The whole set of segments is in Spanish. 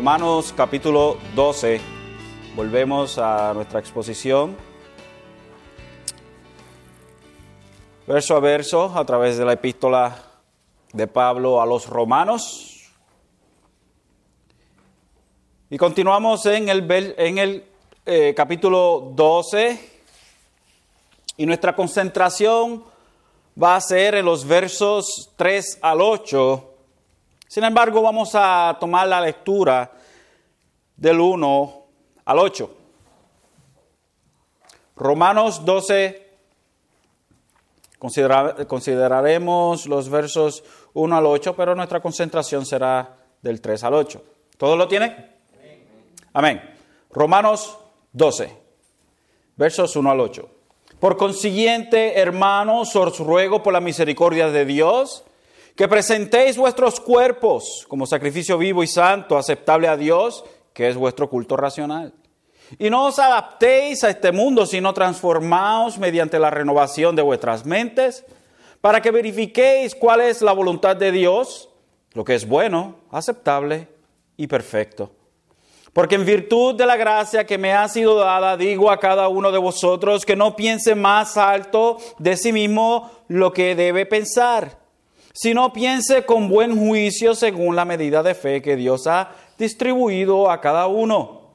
Romanos capítulo 12. Volvemos a nuestra exposición. Verso a verso a través de la epístola de Pablo a los romanos. Y continuamos en el, en el eh, capítulo 12 y nuestra concentración va a ser en los versos 3 al 8 sin embargo, vamos a tomar la lectura del 1 al 8. Romanos 12, consideraremos los versos 1 al 8, pero nuestra concentración será del 3 al 8. ¿Todos lo tienen? Amén. Romanos 12, versos 1 al 8. Por consiguiente, hermanos, os ruego por la misericordia de Dios, que presentéis vuestros cuerpos como sacrificio vivo y santo, aceptable a Dios, que es vuestro culto racional. Y no os adaptéis a este mundo, sino transformaos mediante la renovación de vuestras mentes, para que verifiquéis cuál es la voluntad de Dios, lo que es bueno, aceptable y perfecto. Porque en virtud de la gracia que me ha sido dada, digo a cada uno de vosotros que no piense más alto de sí mismo lo que debe pensar sino piense con buen juicio según la medida de fe que Dios ha distribuido a cada uno.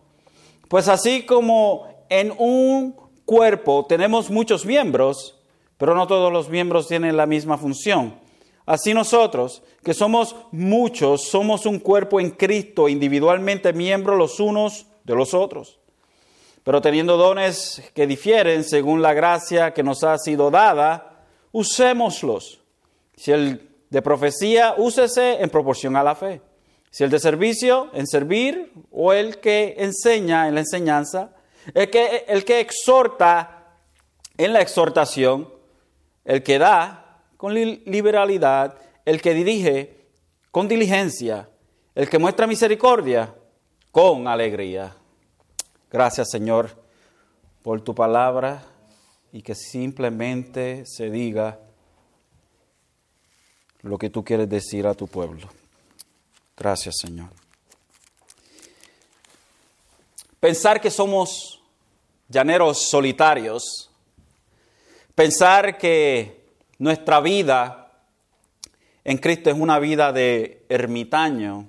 Pues así como en un cuerpo tenemos muchos miembros, pero no todos los miembros tienen la misma función. Así nosotros, que somos muchos, somos un cuerpo en Cristo, individualmente miembros los unos de los otros. Pero teniendo dones que difieren según la gracia que nos ha sido dada, usémoslos. Si el de profecía, úsese en proporción a la fe. Si el de servicio, en servir, o el que enseña en la enseñanza, el que, el que exhorta en la exhortación, el que da con liberalidad, el que dirige con diligencia, el que muestra misericordia con alegría. Gracias Señor por tu palabra y que simplemente se diga lo que tú quieres decir a tu pueblo. Gracias, Señor. Pensar que somos llaneros solitarios, pensar que nuestra vida en Cristo es una vida de ermitaño,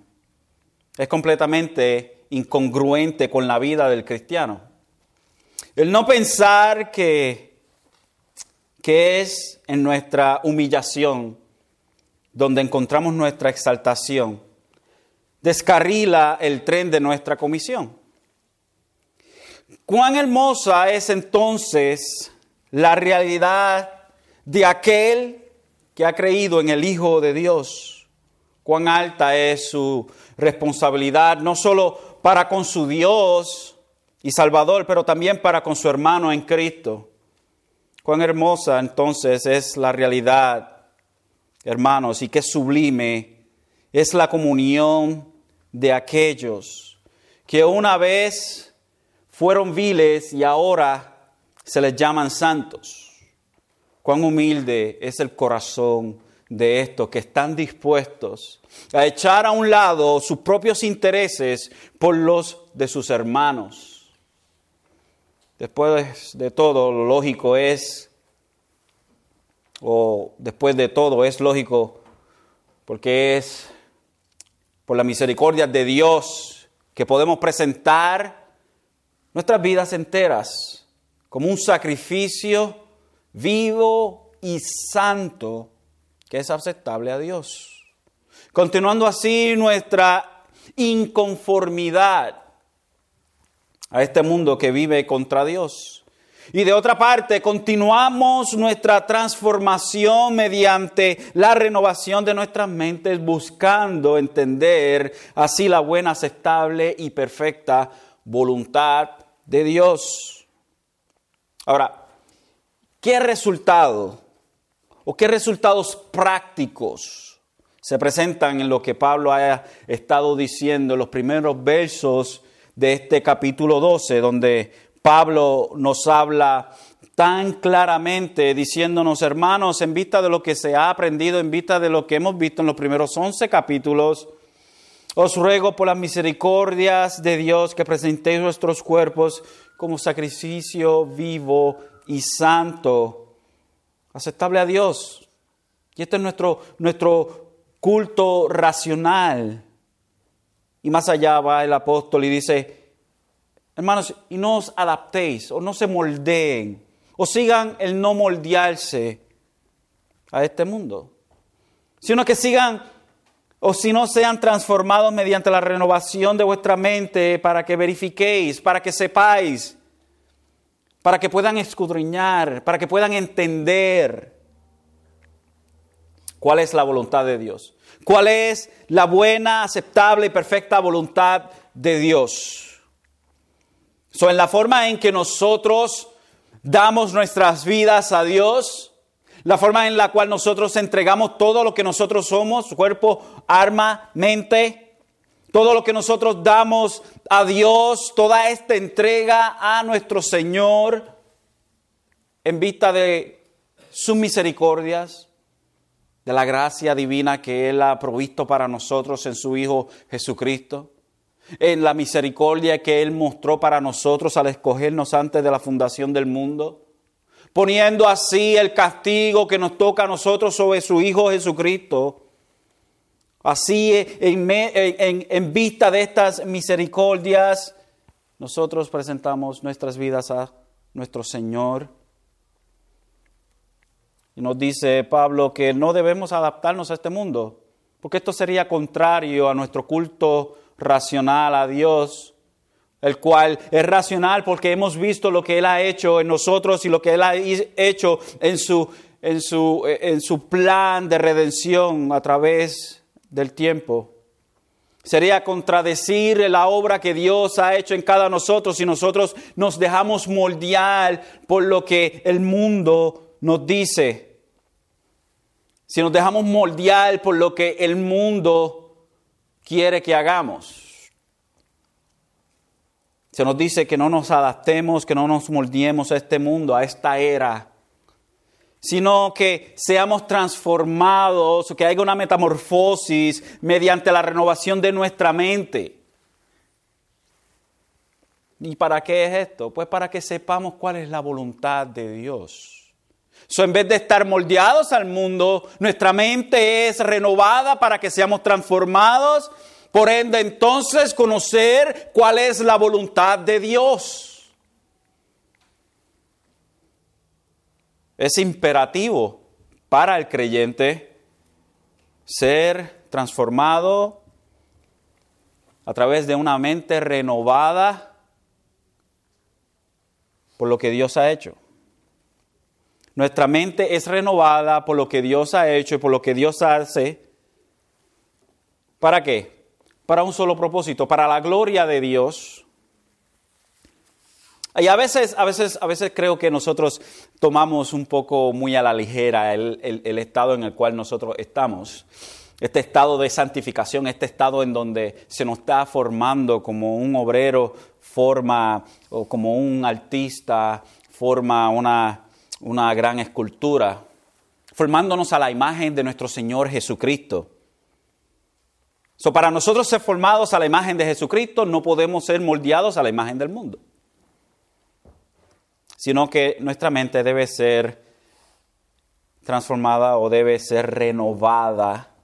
es completamente incongruente con la vida del cristiano. El no pensar que, que es en nuestra humillación, donde encontramos nuestra exaltación, descarrila el tren de nuestra comisión. Cuán hermosa es entonces la realidad de aquel que ha creído en el Hijo de Dios. Cuán alta es su responsabilidad, no solo para con su Dios y Salvador, pero también para con su hermano en Cristo. Cuán hermosa entonces es la realidad hermanos, y qué sublime es la comunión de aquellos que una vez fueron viles y ahora se les llaman santos. Cuán humilde es el corazón de estos que están dispuestos a echar a un lado sus propios intereses por los de sus hermanos. Después de todo, lo lógico es o después de todo, es lógico, porque es por la misericordia de Dios que podemos presentar nuestras vidas enteras como un sacrificio vivo y santo que es aceptable a Dios. Continuando así nuestra inconformidad a este mundo que vive contra Dios. Y de otra parte, continuamos nuestra transformación mediante la renovación de nuestras mentes, buscando entender así la buena, aceptable y perfecta voluntad de Dios. Ahora, ¿qué resultado o qué resultados prácticos se presentan en lo que Pablo ha estado diciendo en los primeros versos de este capítulo 12, donde Pablo nos habla tan claramente diciéndonos, hermanos, en vista de lo que se ha aprendido, en vista de lo que hemos visto en los primeros 11 capítulos, Os ruego por las misericordias de Dios que presentéis vuestros cuerpos como sacrificio vivo y santo, aceptable a Dios. Y este es nuestro, nuestro culto racional. Y más allá va el apóstol y dice, hermanos, y no os adaptéis o no se moldeen o sigan el no moldearse a este mundo, sino que sigan o si no sean transformados mediante la renovación de vuestra mente para que verifiquéis, para que sepáis, para que puedan escudriñar, para que puedan entender cuál es la voluntad de Dios, cuál es la buena, aceptable y perfecta voluntad de Dios. En la forma en que nosotros damos nuestras vidas a Dios, la forma en la cual nosotros entregamos todo lo que nosotros somos, cuerpo, arma, mente, todo lo que nosotros damos a Dios, toda esta entrega a nuestro Señor en vista de sus misericordias, de la gracia divina que Él ha provisto para nosotros en su Hijo Jesucristo, en la misericordia que Él mostró para nosotros al escogernos antes de la fundación del mundo poniendo así el castigo que nos toca a nosotros sobre su Hijo Jesucristo. Así, en, vista de estas misericordias, nosotros presentamos nuestras vidas a nuestro Señor. Y nos dice Pablo que no debemos adaptarnos a este mundo, porque esto sería contrario a nuestro culto racional a Dios el cual es racional porque hemos visto lo que Él ha hecho en nosotros y lo que Él ha hecho en su, en su, en su plan de redención a través del tiempo. Sería contradecir la obra que Dios ha hecho en cada nosotros si nosotros nos dejamos moldear por lo que el mundo nos dice. Si nos dejamos moldear por lo que el mundo quiere que hagamos. Se nos dice que no nos adaptemos, que no nos moldeemos a este mundo, a esta era, sino que seamos transformados, que haya una metamorfosis mediante la renovación de nuestra mente. ¿Y para qué es esto? Pues para que sepamos cuál es la voluntad de Dios. So, en vez de estar moldeados al mundo, nuestra mente es renovada para que seamos transformados por ende, entonces conocer cuál es la voluntad de Dios. Es imperativo para el creyente ser transformado a través de una mente renovada por lo que Dios ha hecho. Nuestra mente es renovada por lo que Dios ha hecho y por lo que Dios hace. ¿Para qué? para un solo propósito, para la gloria de Dios. Y a veces, a veces, a veces creo que nosotros tomamos un poco muy a la ligera el, estado en el cual nosotros estamos. Este estado de santificación, este estado en donde se nos está formando como un obrero forma, o como un artista forma una, una gran escultura, formándonos a la imagen de nuestro Señor Jesucristo. So, para nosotros ser formados a la imagen de Jesucristo, no podemos ser moldeados a la imagen del mundo, sino que nuestra mente debe ser transformada o debe ser renovada.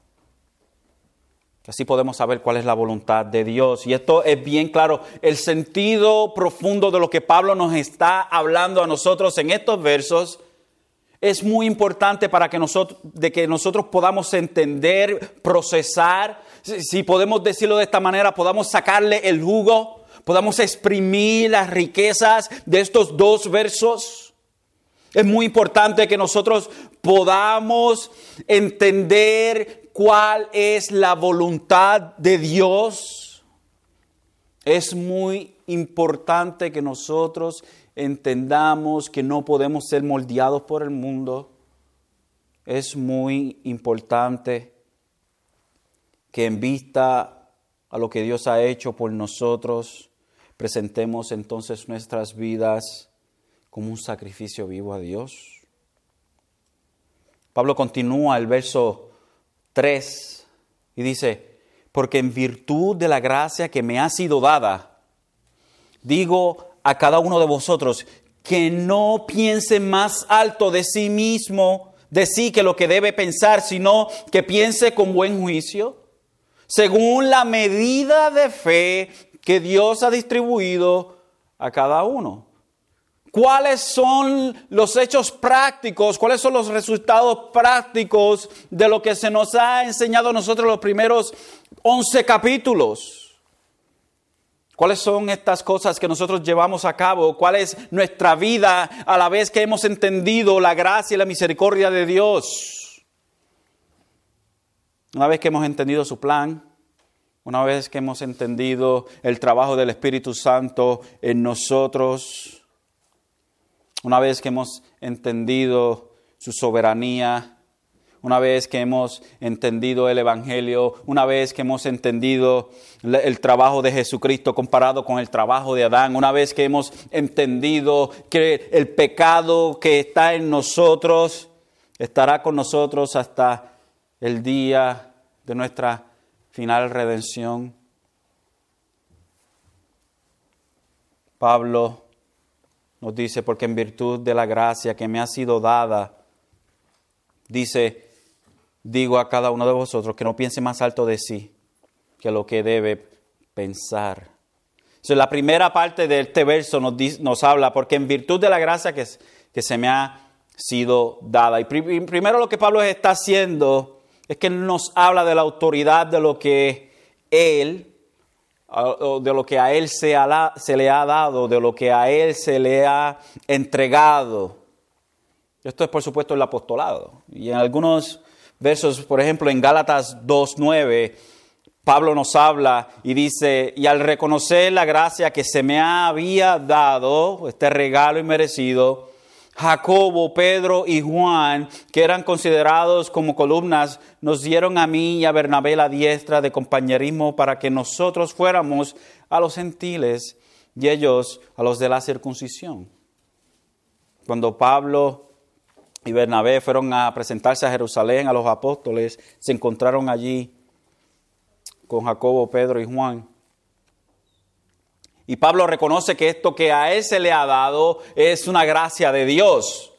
Así podemos saber cuál es la voluntad de Dios. Y esto es bien claro, el sentido profundo de lo que Pablo nos está hablando a nosotros en estos versos es muy importante para que nosotros, de que nosotros podamos entender, procesar, si podemos decirlo de esta manera, podamos sacarle el jugo, podamos exprimir las riquezas de estos dos versos. Es muy importante que nosotros podamos entender cuál es la voluntad de Dios. Es muy importante que nosotros entendamos que no podemos ser moldeados por el mundo, es muy importante que en vista a lo que Dios ha hecho por nosotros, presentemos entonces nuestras vidas como un sacrificio vivo a Dios. Pablo continúa el verso 3 y dice, porque en virtud de la gracia que me ha sido dada, digo a cada uno de vosotros que no piense más alto de sí mismo, de sí que lo que debe pensar, sino que piense con buen juicio, según la medida de fe que Dios ha distribuido a cada uno. ¿Cuáles son los hechos prácticos? ¿Cuáles son los resultados prácticos de lo que se nos ha enseñado a nosotros los primeros 11 capítulos? ¿Cuáles son estas cosas que nosotros llevamos a cabo? ¿Cuál es nuestra vida a la vez que hemos entendido la gracia y la misericordia de Dios? Una vez que hemos entendido su plan, una vez que hemos entendido el trabajo del Espíritu Santo en nosotros, una vez que hemos entendido su soberanía, una vez que hemos entendido el Evangelio, una vez que hemos entendido el trabajo de Jesucristo comparado con el trabajo de Adán, una vez que hemos entendido que el pecado que está en nosotros estará con nosotros hasta el día de nuestra final redención. Pablo nos dice, porque en virtud de la gracia que me ha sido dada, dice, digo a cada uno de vosotros que no piense más alto de sí que lo que debe pensar. Entonces, la primera parte de este verso nos, nos habla, porque en virtud de la gracia que, que se me ha sido dada. Y primero lo que Pablo está haciendo es que nos habla de la autoridad de lo que Él de lo que a Él se, le ha dado, de lo que a Él se le ha entregado. Esto es por supuesto el apostolado. Y en algunos versos, por ejemplo en Gálatas 2.9, Pablo nos habla y dice, y al reconocer la gracia que se me había dado, este regalo inmerecido, Jacobo, Pedro y Juan, que eran considerados como columnas, nos dieron a mí y a Bernabé la diestra de compañerismo para que nosotros fuéramos a los gentiles y ellos a los de la circuncisión. Cuando Pablo y Bernabé fueron a presentarse a Jerusalén a los apóstoles, se encontraron allí con Jacobo, Pedro y Juan. Y Pablo reconoce que esto que a él se le ha dado es una gracia de Dios.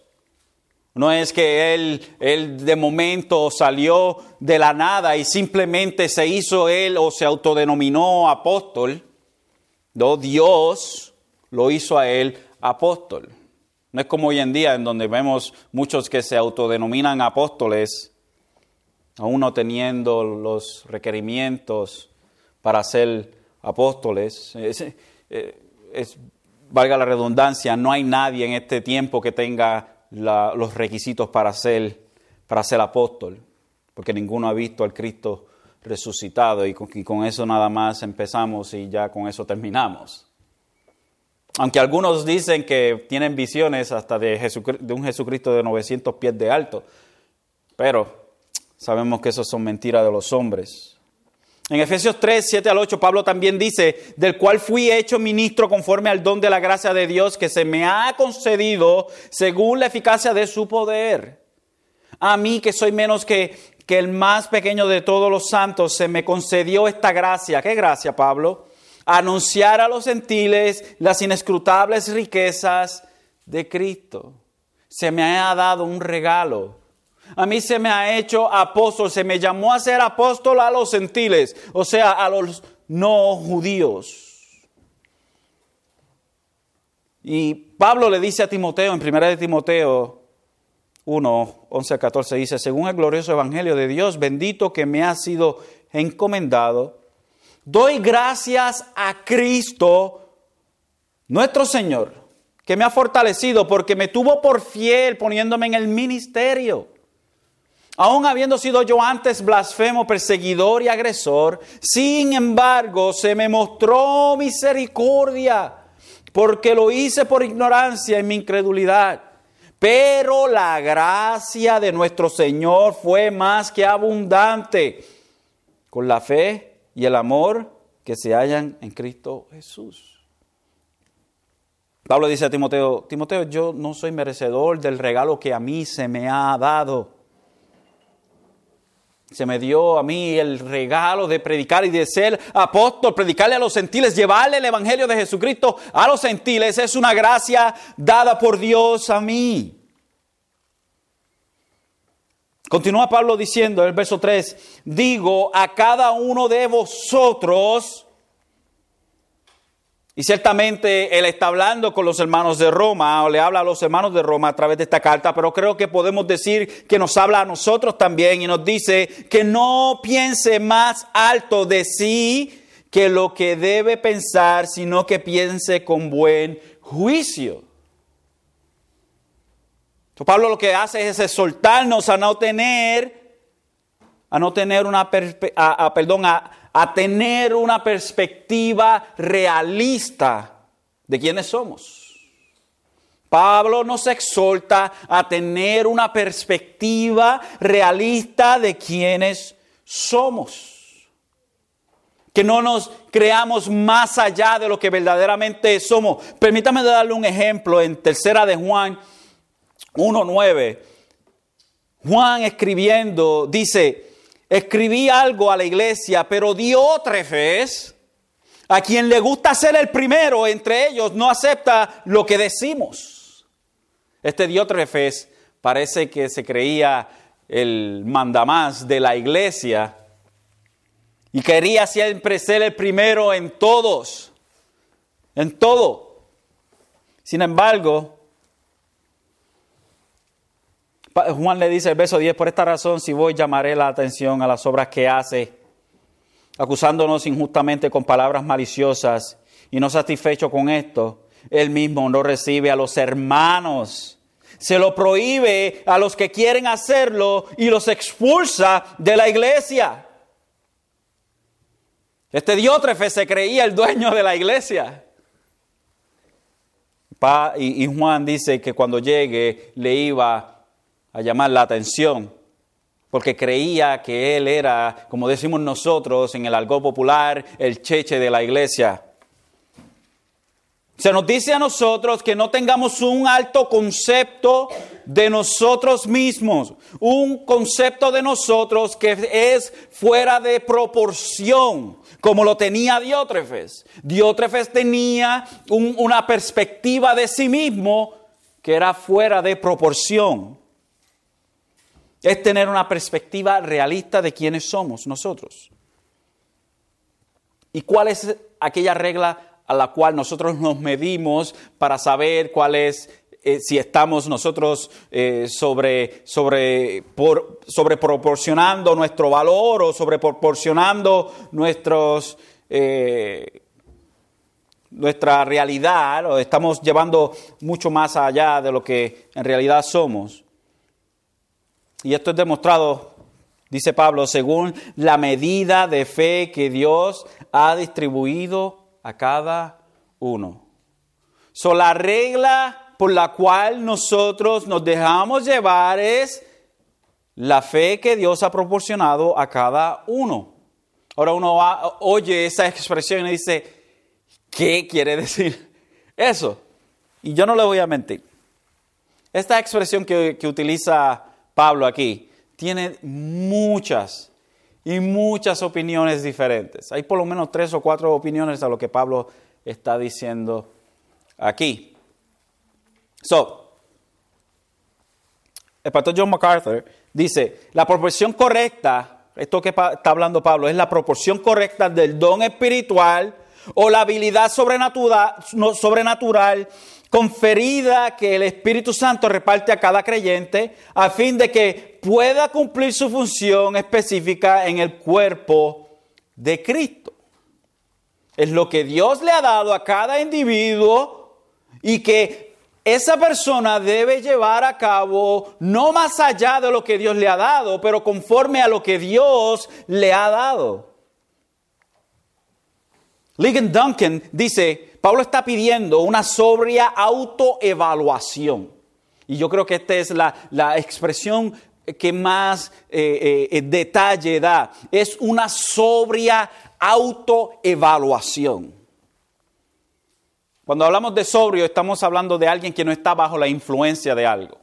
No es que él, él de momento salió de la nada y simplemente se hizo él o se autodenominó apóstol. No, Dios lo hizo a él apóstol. No es como hoy en día en donde vemos muchos que se autodenominan apóstoles, aún no teniendo los requerimientos para ser apóstoles. Eh, es, valga la redundancia, no hay nadie en este tiempo que tenga los requisitos para ser, para ser apóstol, porque ninguno ha visto al Cristo resucitado y con, eso nada más empezamos y ya con eso terminamos. Aunque algunos dicen que tienen visiones hasta de, de un Jesucristo de 900 pies de alto, pero sabemos que eso son mentiras de los hombres. En Efesios 3, 7 al 8, Pablo también dice, del cual fui hecho ministro conforme al don de la gracia de Dios que se me ha concedido según la eficacia de su poder. A mí que soy menos que, que el más pequeño de todos los santos, se me concedió esta gracia. ¿Qué gracia, Pablo? Anunciar a los gentiles las inescrutables riquezas de Cristo. Se me ha dado un regalo a mí se me ha hecho apóstol, se me llamó a ser apóstol a los gentiles, o sea, a los no judíos. Y Pablo le dice a Timoteo, en 1 de Timoteo 1, 11 a 14, dice, según el glorioso evangelio de Dios, bendito que me ha sido encomendado, doy gracias a Cristo, nuestro Señor, que me ha fortalecido porque me tuvo por fiel poniéndome en el ministerio Aún habiendo sido yo antes blasfemo, perseguidor y agresor, sin embargo se me mostró misericordia, porque lo hice por ignorancia y mi incredulidad. Pero la gracia de nuestro Señor fue más que abundante con la fe y el amor que se hallan en Cristo Jesús. Pablo dice a Timoteo, Timoteo, yo no soy merecedor del regalo que a mí se me ha dado Se me dio a mí el regalo de predicar y de ser apóstol, predicarle a los gentiles, llevarle el Evangelio de Jesucristo a los gentiles. Es una gracia dada por Dios a mí. Continúa Pablo diciendo en el verso 3, digo a cada uno de vosotros, y ciertamente él está hablando con los hermanos de Roma, o le habla a los hermanos de Roma a través de esta carta, pero creo que podemos decir que nos habla a nosotros también y nos dice que no piense más alto de sí que lo que debe pensar, sino que piense con buen juicio. Pablo lo que hace es exhortarnos a no tener, a no tener una, perdón, a, a tener una perspectiva realista de quiénes somos. Pablo nos exhorta a tener una perspectiva realista de quiénes somos. Que no nos creamos más allá de lo que verdaderamente somos. Permítame darle un ejemplo en tercera de Juan 1.9. Juan escribiendo dice, escribí algo a la iglesia, pero Diótrefes, a quien le gusta ser el primero entre ellos, no acepta lo que decimos. Este Diótrefes parece que se creía el mandamás de la iglesia y quería siempre ser el primero en todos, en todo. Sin embargo, Juan le dice el verso 10, por esta razón si voy llamaré la atención a las obras que hace, acusándonos injustamente con palabras maliciosas y no satisfecho con esto, él mismo no recibe a los hermanos, se lo prohíbe a los que quieren hacerlo y los expulsa de la iglesia. Este Diótrefe se creía el dueño de la iglesia. Y Juan dice que cuando llegue le iba a llamar la atención, porque creía que él era, como decimos nosotros en el algo popular, el cheche de la iglesia. Se nos dice a nosotros que no tengamos un alto concepto de nosotros mismos, un concepto de nosotros que es fuera de proporción, como lo tenía Diótrefes. Diótrefes tenía una perspectiva de sí mismo que era fuera de proporción es tener una perspectiva realista de quiénes somos nosotros. ¿Y cuál es aquella regla a la cual nosotros nos medimos para saber cuál es, eh, si estamos nosotros eh, sobre, sobre, sobre proporcionando nuestro valor o sobre proporcionando nuestros, eh, nuestra realidad o estamos llevando mucho más allá de lo que en realidad somos? Y esto es demostrado, dice Pablo, según la medida de fe que Dios ha distribuido a cada uno. So, la regla por la cual nosotros nos dejamos llevar es la fe que Dios ha proporcionado a cada uno. Ahora uno oye esa expresión y dice, ¿qué quiere decir eso? Y yo no le voy a mentir. Esta expresión que, que utiliza Pablo aquí tiene muchas y muchas opiniones diferentes. Hay por lo menos tres o cuatro opiniones a lo que Pablo está diciendo aquí. So, el pastor John MacArthur dice, la proporción correcta, esto que está hablando Pablo, es la proporción correcta del don espiritual o la habilidad sobrenatural, sobrenatural conferida que el Espíritu Santo reparte a cada creyente a fin de que pueda cumplir su función específica en el cuerpo de Cristo. Es lo que Dios le ha dado a cada individuo y que esa persona debe llevar a cabo no más allá de lo que Dios le ha dado, pero conforme a lo que Dios le ha dado. Ligon Duncan dice, Pablo está pidiendo una sobria autoevaluación. Y yo creo que esta es la, expresión que más eh, eh, detalle da. Es una sobria autoevaluación. Cuando hablamos de sobrio, estamos hablando de alguien que no está bajo la influencia de algo.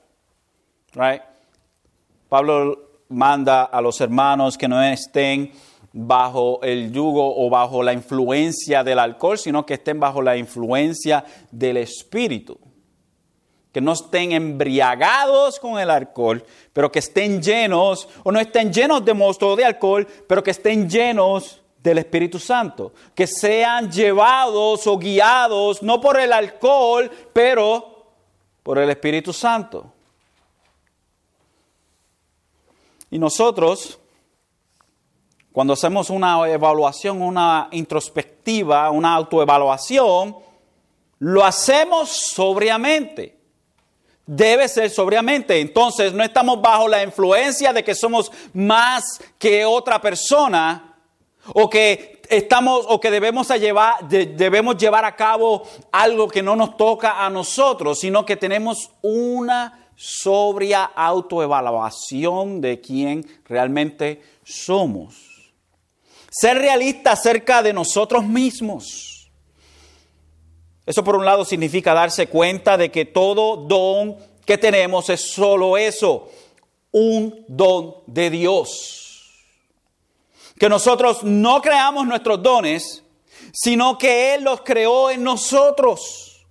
Pablo manda a los hermanos que no estén bajo el yugo o bajo la influencia del alcohol, sino que estén bajo la influencia del espíritu. Que no estén embriagados con el alcohol, pero que estén llenos, o no estén llenos de mosto de alcohol, pero que estén llenos del Espíritu Santo. Que sean llevados o guiados no por el alcohol, pero por el Espíritu Santo. Y nosotros cuando hacemos una evaluación, una introspectiva, una autoevaluación, lo hacemos sobriamente. Debe ser sobriamente. Entonces no estamos bajo la influencia de que somos más que otra persona o que estamos o que debemos llevar, debemos llevar a cabo algo que no nos toca a nosotros, sino que tenemos una sobria autoevaluación de quién realmente somos. Ser realista acerca de nosotros mismos. Eso por un lado significa darse cuenta de que todo don que tenemos es solo eso, un don de Dios. Que nosotros no creamos nuestros dones, sino que Él los creó en nosotros.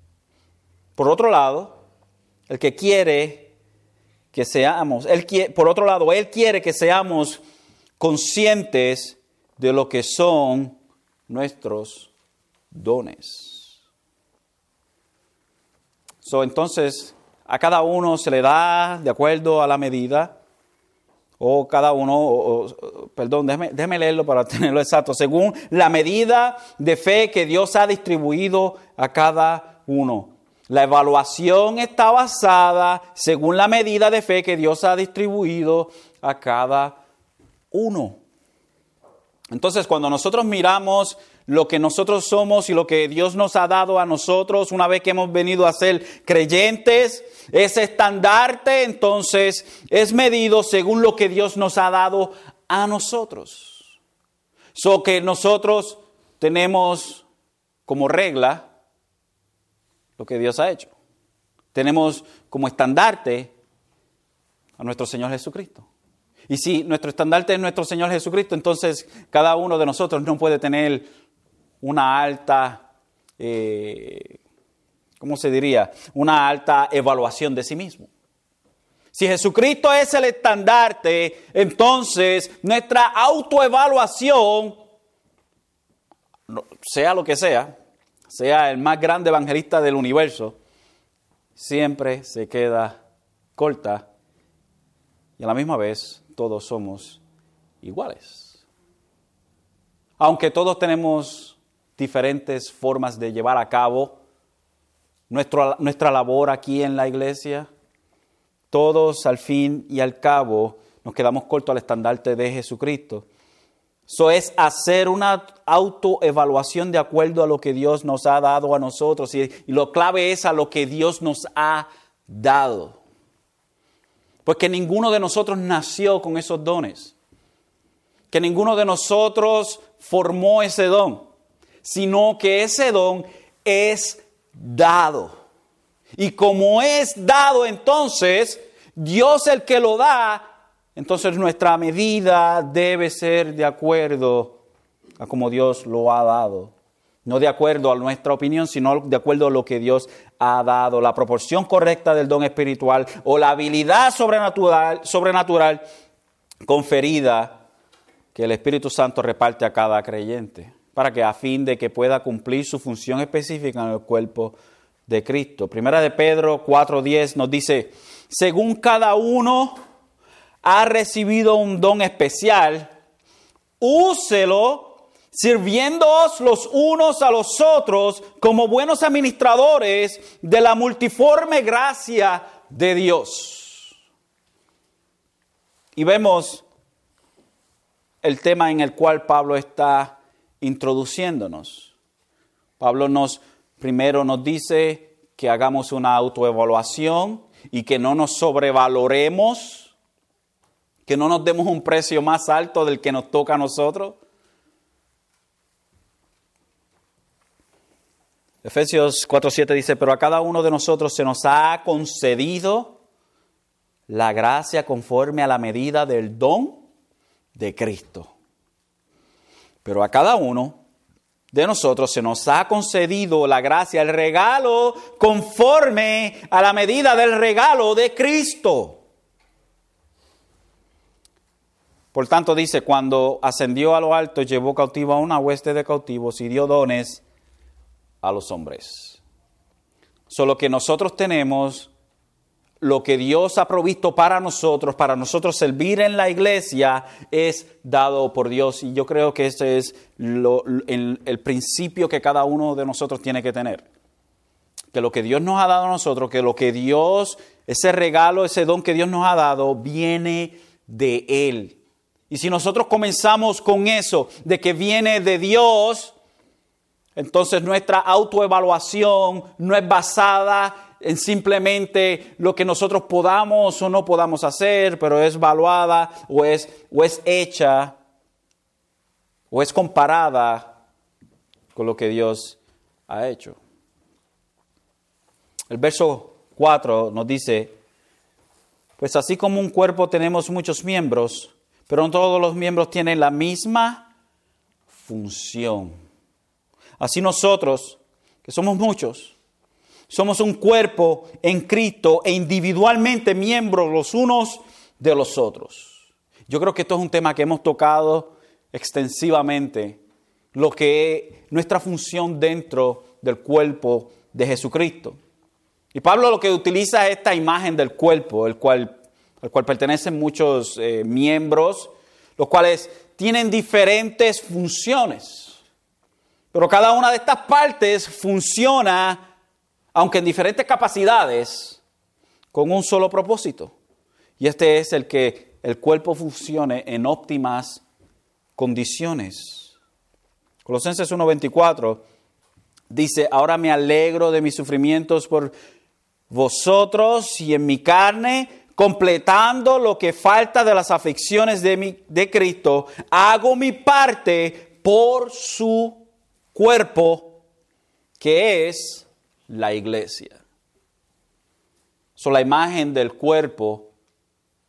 Por otro lado, el que quiere que seamos, él por otro lado, Él quiere que seamos conscientes de lo que son nuestros dones. So, entonces, a cada uno se le da de acuerdo a la medida, o cada uno, perdón, déjeme, leerlo para tenerlo exacto, según la medida de fe que Dios ha distribuido a cada uno. La evaluación está basada según la medida de fe que Dios ha distribuido a cada uno. Entonces, cuando nosotros miramos lo que nosotros somos y lo que Dios nos ha dado a nosotros una vez que hemos venido a ser creyentes, ese estandarte entonces es medido según lo que Dios nos ha dado a nosotros. So que nosotros tenemos como regla lo que Dios ha hecho. Tenemos como estandarte a nuestro Señor Jesucristo. Y si nuestro estandarte es nuestro Señor Jesucristo, entonces cada uno de nosotros no puede tener una alta, eh, ¿cómo se diría? Una alta evaluación de sí mismo. Si Jesucristo es el estandarte, entonces nuestra autoevaluación, sea lo que sea, sea el más grande evangelista del universo, siempre se queda corta y a la misma vez todos somos iguales. Aunque todos tenemos diferentes formas de llevar a cabo nuestra, nuestra labor aquí en la iglesia, todos al fin y al cabo nos quedamos cortos al estandarte de Jesucristo. Eso es hacer una autoevaluación de acuerdo a lo que Dios nos ha dado a nosotros. Y, y, lo clave es a lo que Dios nos ha dado. Porque ninguno de nosotros nació con esos dones. Que ninguno de nosotros formó ese don. Sino que ese don es dado. Y como es dado entonces, Dios el que lo da, entonces nuestra medida debe ser de acuerdo a como Dios lo ha dado no de acuerdo a nuestra opinión, sino de acuerdo a lo que Dios ha dado, la proporción correcta del don espiritual o la habilidad sobrenatural, conferida que el Espíritu Santo reparte a cada creyente, para que a fin de que pueda cumplir su función específica en el cuerpo de Cristo. Primera de Pedro 4:10 nos dice, según cada uno ha recibido un don especial, úselo sirviéndoos los unos a los otros como buenos administradores de la multiforme gracia de Dios. Y vemos el tema en el cual Pablo está introduciéndonos. Pablo nos primero nos dice que hagamos una autoevaluación y que no nos sobrevaloremos, que no nos demos un precio más alto del que nos toca a nosotros. Efesios 4:7 dice, pero a cada uno de nosotros se nos ha concedido la gracia conforme a la medida del don de Cristo. Pero a cada uno de nosotros se nos ha concedido la gracia, el regalo conforme a la medida del regalo de Cristo. Por tanto, dice, cuando ascendió a lo alto, llevó cautivo a una hueste de cautivos y dio dones a los hombres. Solo que nosotros tenemos lo que Dios ha provisto para nosotros, para nosotros servir en la iglesia, es dado por Dios. Y yo creo que ese es el, el, principio que cada uno de nosotros tiene que tener. Que lo que Dios nos ha dado a nosotros, que lo que Dios, ese regalo, ese don que Dios nos ha dado, viene de Él. Y si nosotros comenzamos con eso, de que viene de Dios, entonces nuestra autoevaluación no es basada en simplemente lo que nosotros podamos o no podamos hacer, pero es evaluada o es, o es hecha o es comparada con lo que Dios ha hecho. El verso 4 nos dice, pues así como un cuerpo tenemos muchos miembros, pero no todos los miembros tienen la misma función. Así nosotros, que somos muchos, somos un cuerpo en Cristo e individualmente miembros los unos de los otros. Yo creo que esto es un tema que hemos tocado extensivamente, lo que es nuestra función dentro del cuerpo de Jesucristo. Y Pablo lo que utiliza es esta imagen del cuerpo, el cual, al cual pertenecen muchos eh, miembros, los cuales tienen diferentes funciones. Pero cada una de estas partes funciona aunque en diferentes capacidades, con un solo propósito. Y este es el que el cuerpo funcione en óptimas condiciones. Colosenses 1:24 dice, ahora me alegro de mis sufrimientos por vosotros y en mi carne, completando lo que falta de las aflicciones de, mi, de Cristo, hago mi parte por su cuerpo, que es la iglesia. So, la imagen del cuerpo,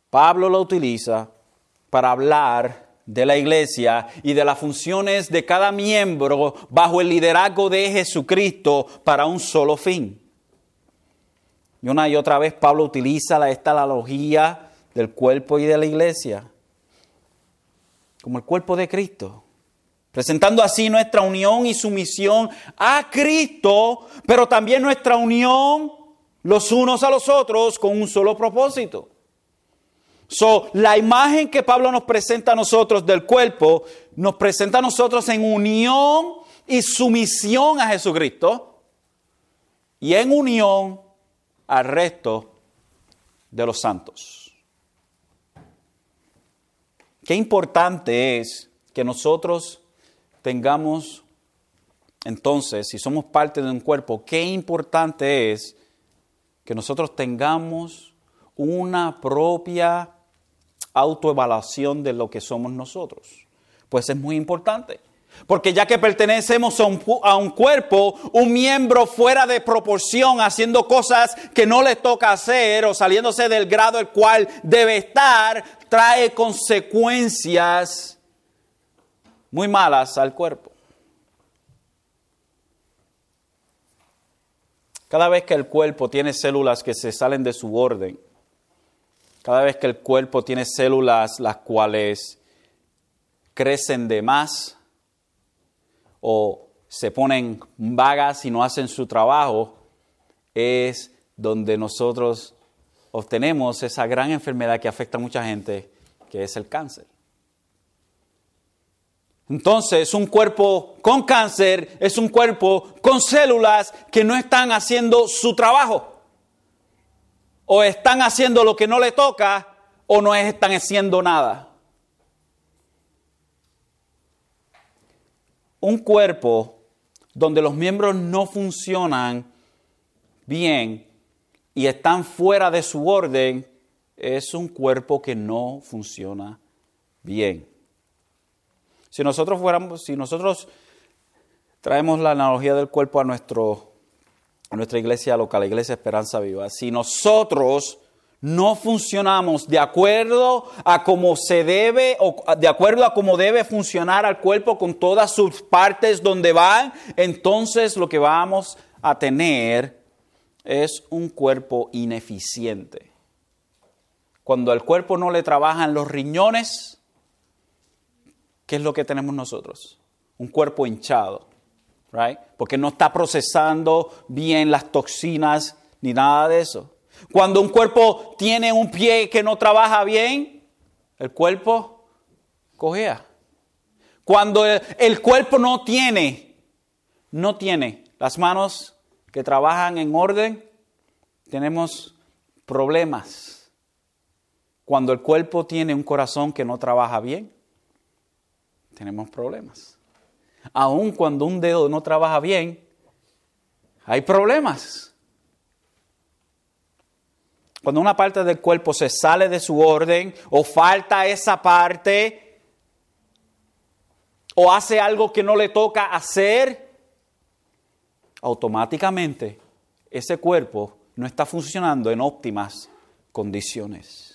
Pablo la utiliza para hablar de la iglesia y de las funciones de cada miembro bajo el liderazgo de Jesucristo para un solo fin. Y una y otra vez Pablo utiliza esta analogía del cuerpo y de la iglesia como el cuerpo de Cristo presentando así nuestra unión y sumisión a Cristo, pero también nuestra unión los unos a los otros con un solo propósito. So, la imagen que Pablo nos presenta a nosotros del cuerpo, nos presenta a nosotros en unión y sumisión a Jesucristo y en unión al resto de los santos. Qué importante es que nosotros tengamos, entonces, si somos parte de un cuerpo, qué importante es que nosotros tengamos una propia autoevaluación de lo que somos nosotros. Pues es muy importante. Porque ya que pertenecemos a un, a un, cuerpo, un miembro fuera de proporción, haciendo cosas que no le toca hacer o saliéndose del grado el cual debe estar, trae consecuencias muy malas al cuerpo. Cada vez que el cuerpo tiene células que se salen de su orden, cada vez que el cuerpo tiene células las cuales crecen de más o se ponen vagas y no hacen su trabajo, es donde nosotros obtenemos esa gran enfermedad que afecta a mucha gente, que es el cáncer. Entonces, un cuerpo con cáncer es un cuerpo con células que no están haciendo su trabajo. O están haciendo lo que no le toca o no están haciendo nada. Un cuerpo donde los miembros no funcionan bien y están fuera de su orden es un cuerpo que no funciona bien. Si nosotros fuéramos, si nosotros traemos la analogía del cuerpo a, nuestro, a nuestra iglesia local, la iglesia Esperanza Viva, si nosotros no funcionamos de acuerdo a cómo se debe de acuerdo a cómo debe funcionar al cuerpo con todas sus partes donde van, entonces lo que vamos a tener es un cuerpo ineficiente. Cuando al cuerpo no le trabajan los riñones, ¿qué es lo que tenemos nosotros? Un cuerpo hinchado, right? Porque no está procesando bien las toxinas ni nada de eso. Cuando un cuerpo tiene un pie que no trabaja bien, el cuerpo cojea. Cuando el, cuerpo no tiene, no tiene las manos que trabajan en orden, tenemos problemas. Cuando el cuerpo tiene un corazón que no trabaja bien, tenemos problemas. Aun cuando un dedo no trabaja bien, hay problemas. Cuando una parte del cuerpo se sale de su orden o falta esa parte o hace algo que no le toca hacer, automáticamente ese cuerpo no está funcionando en óptimas condiciones.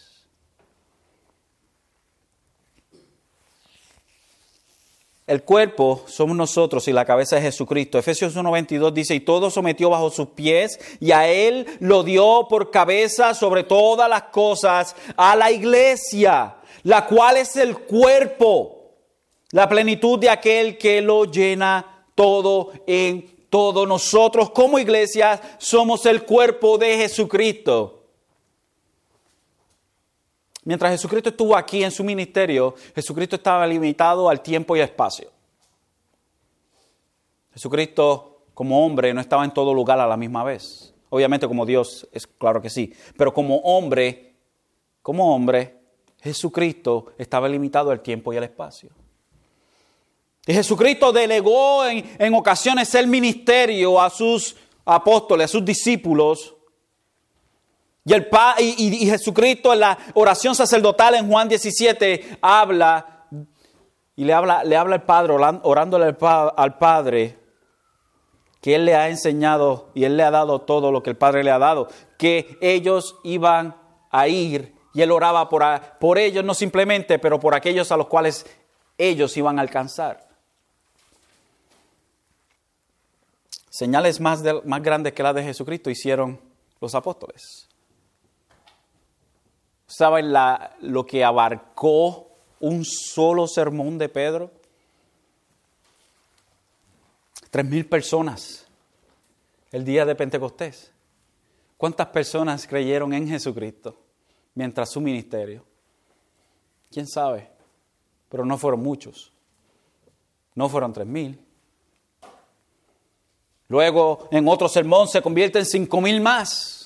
El cuerpo somos nosotros y la cabeza es Jesucristo. Efesios 1.22 dice, y todo sometió bajo sus pies y a él lo dio por cabeza sobre todas las cosas a la iglesia, la cual es el cuerpo, la plenitud de aquel que lo llena todo en todo. Nosotros como iglesia somos el cuerpo de Jesucristo. Mientras Jesucristo estuvo aquí en su ministerio, Jesucristo estaba limitado al tiempo y espacio. Jesucristo como hombre no estaba en todo lugar a la misma vez. Obviamente como Dios es claro que sí, pero como hombre, como hombre, Jesucristo estaba limitado al tiempo y al espacio. Y Jesucristo delegó en, en ocasiones el ministerio a sus apóstoles, a sus discípulos, y, el, y, Jesucristo en la oración sacerdotal en Juan 17 habla y le habla, le habla al Padre, orándole al Padre, que Él le ha enseñado y Él le ha dado todo lo que el Padre le ha dado, que ellos iban a ir y Él oraba por, por ellos, no simplemente, pero por aquellos a los cuales ellos iban a alcanzar. Señales más, más grandes que las de Jesucristo hicieron los apóstoles. ¿Saben lo que abarcó un solo sermón de Pedro? Tres mil personas el día de Pentecostés. ¿Cuántas personas creyeron en Jesucristo mientras su ministerio? ¿Quién sabe? Pero no fueron muchos. No fueron tres mil. Luego, en otro sermón, se convierte en cinco mil más.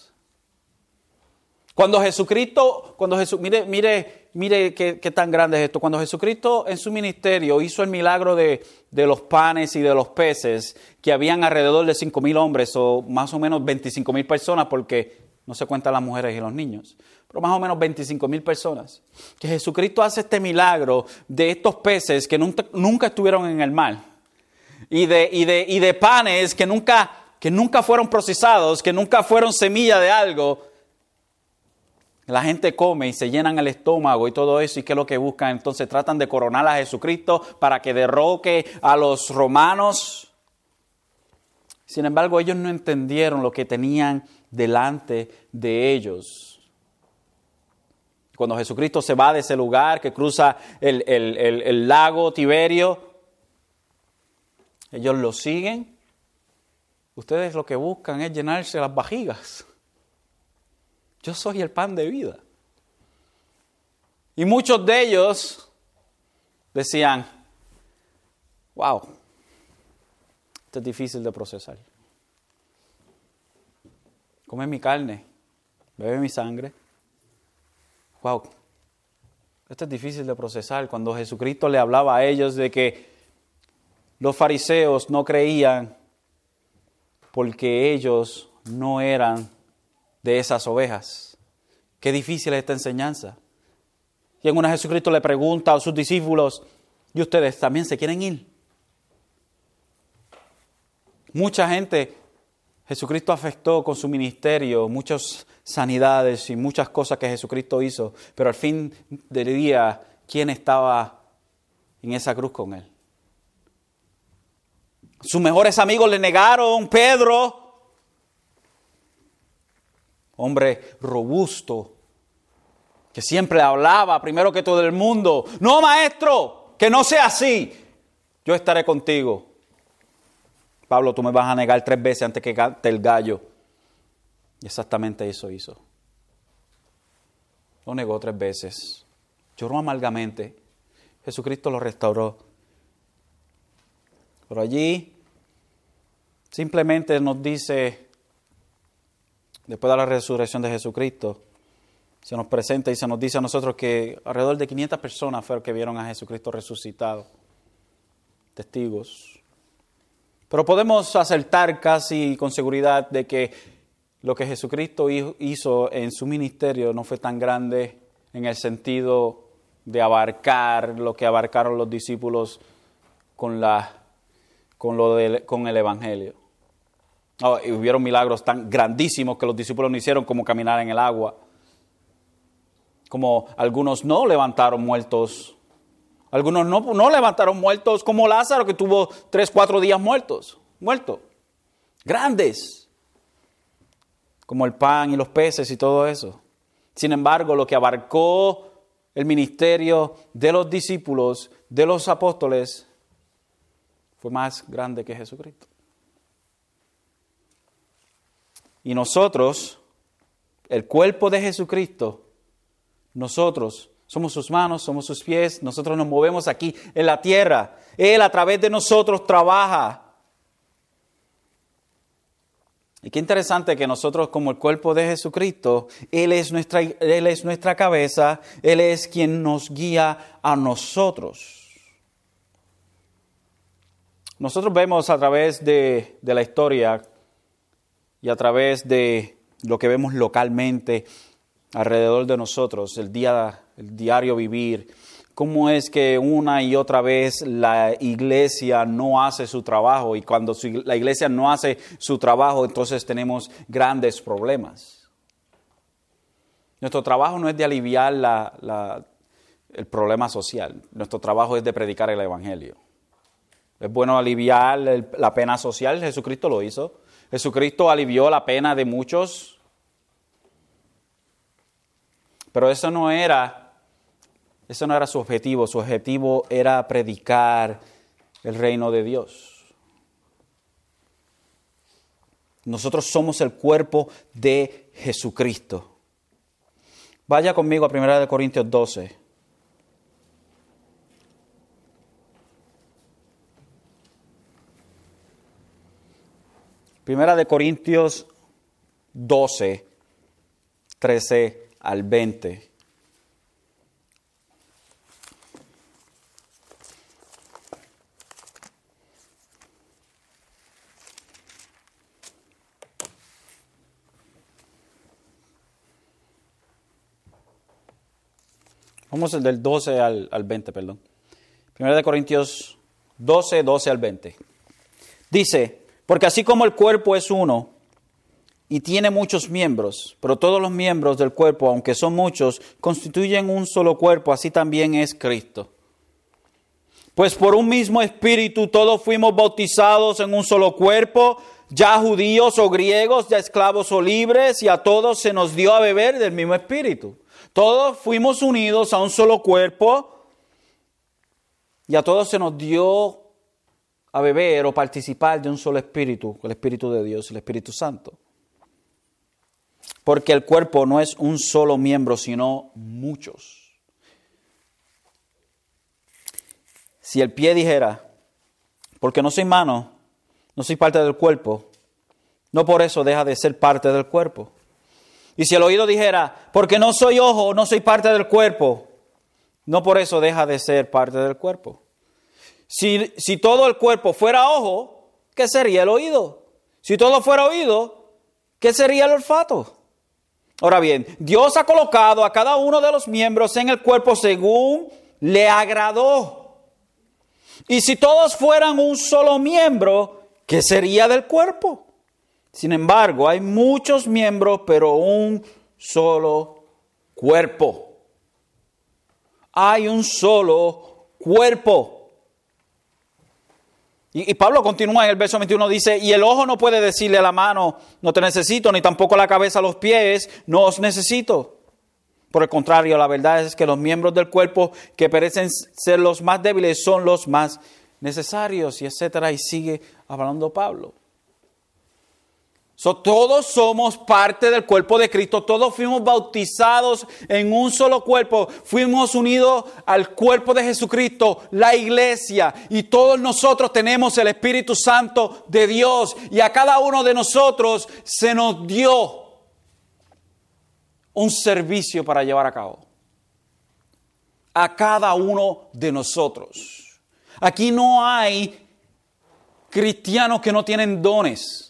Cuando Jesucristo, cuando Jesús, mire, mire, mire qué, tan grande es esto. Cuando Jesucristo en su ministerio hizo el milagro de, los panes y de los peces, que habían alrededor de cinco mil hombres o más o menos 25 mil personas, porque no se cuentan las mujeres y los niños, pero más o menos 25 mil personas. Que Jesucristo hace este milagro de estos peces que nunca, nunca estuvieron en el mar y de, y de, y de panes que nunca, que nunca fueron procesados, que nunca fueron semilla de algo la gente come y se llenan el estómago y todo eso, ¿y qué es lo que buscan? Entonces tratan de coronar a Jesucristo para que derroque a los romanos. Sin embargo, ellos no entendieron lo que tenían delante de ellos. Cuando Jesucristo se va de ese lugar, que cruza el, lago Tiberio, ellos lo siguen. Ustedes lo que buscan es llenarse las vajigas. Yo soy el pan de vida. Y muchos de ellos decían, wow, esto es difícil de procesar. Come mi carne, bebe mi sangre. Wow, esto es difícil de procesar. Cuando Jesucristo le hablaba a ellos de que los fariseos no creían porque ellos no eran de esas ovejas. Qué difícil es esta enseñanza. Y en una Jesucristo le pregunta a sus discípulos, ¿y ustedes también se quieren ir? Mucha gente Jesucristo afectó con su ministerio, muchos sanidades y muchas cosas que Jesucristo hizo, pero al fin del día, ¿quién estaba en esa cruz con él? Sus mejores amigos le negaron, Pedro, hombre robusto, que siempre hablaba primero que todo el mundo, no maestro, que no sea así, yo estaré contigo. Pablo, tú me vas a negar tres veces antes que cante el gallo. Y exactamente eso hizo. Lo negó tres veces. Lloró amargamente. Jesucristo lo restauró. Pero allí simplemente nos dice, después de la resurrección de Jesucristo, se nos presenta y se nos dice a nosotros que alrededor de 500 personas fueron que vieron a Jesucristo resucitado. Testigos. Pero podemos acertar casi con seguridad de que lo que Jesucristo hizo en su ministerio no fue tan grande en el sentido de abarcar lo que abarcaron los discípulos con, con el Evangelio. Oh, y hubieron milagros tan grandísimos que los discípulos no hicieron como caminar en el agua. Como algunos no levantaron muertos algunos no, no levantaron muertos como Lázaro, que tuvo tres, cuatro días muertos, muerto. Grandes. Como el pan y los peces y todo eso. Sin embargo, lo que abarcó el ministerio de los discípulos, de los apóstoles, fue más grande que Jesucristo. Y nosotros, el cuerpo de Jesucristo, nosotros somos sus manos, somos sus pies, nosotros nos movemos aquí en la tierra. Él a través de nosotros trabaja. Y qué interesante que nosotros como el cuerpo de Jesucristo, Él es nuestra, Él es nuestra cabeza, Él es quien nos guía a nosotros. Nosotros vemos a través de, de la historia y a través de lo que vemos localmente alrededor de nosotros, el día el diario vivir, cómo es que una y otra vez la iglesia no hace su trabajo y cuando la iglesia no hace su trabajo entonces tenemos grandes problemas. Nuestro trabajo no es de aliviar el problema social, nuestro trabajo es de predicar el Evangelio. Es bueno aliviar la pena social, Jesucristo lo hizo. Jesucristo alivió la pena de muchos, pero eso no era eso no era su objetivo, su objetivo era predicar el reino de Dios. Nosotros somos el cuerpo de Jesucristo. Vaya conmigo a 1 Corintios 12. Primera de Corintios 12, 13 al 20. Vamos del 12 al, al 20, perdón. Primera de Corintios 12, 12 al 20. Dice, porque así como el cuerpo es uno y tiene muchos miembros, pero todos los miembros del cuerpo, aunque son muchos, constituyen un solo cuerpo, así también es Cristo. Pues por un mismo espíritu todos fuimos bautizados en un solo cuerpo, ya judíos o griegos, ya esclavos o libres, y a todos se nos dio a beber del mismo espíritu. Todos fuimos unidos a un solo cuerpo y a todos se nos dio a beber o participar de un solo espíritu, el Espíritu de Dios, el Espíritu Santo. Porque el cuerpo no es un solo miembro, sino muchos. Si el pie dijera, porque no soy mano, no soy parte del cuerpo, no por eso deja de ser parte del cuerpo. Y si el oído dijera, porque no soy ojo, no soy parte del cuerpo, no por eso deja de ser parte del cuerpo. Si, si todo el cuerpo fuera ojo, ¿qué sería el oído? Si todo fuera oído, ¿qué sería el olfato? Ahora bien, Dios ha colocado a cada uno de los miembros en el cuerpo según le agradó. Y si todos fueran un solo miembro, ¿qué sería del cuerpo? Sin embargo, hay muchos miembros, pero un solo cuerpo. Hay un solo cuerpo. Y, Pablo continúa en el verso 21, dice, y el ojo no puede decirle a la mano, no te necesito, ni tampoco la cabeza a los pies, no os necesito. Por el contrario, la verdad es que los miembros del cuerpo que parecen ser los más débiles son los más necesarios, y etcétera, y sigue hablando Pablo todos somos parte del cuerpo de Cristo, todos fuimos bautizados en un solo cuerpo, fuimos unidos al cuerpo de Jesucristo, la iglesia, y todos nosotros tenemos el Espíritu Santo de Dios, y a cada uno de nosotros se nos dio un servicio para llevar a cabo. A cada uno de nosotros. Aquí no hay cristianos que no tienen dones.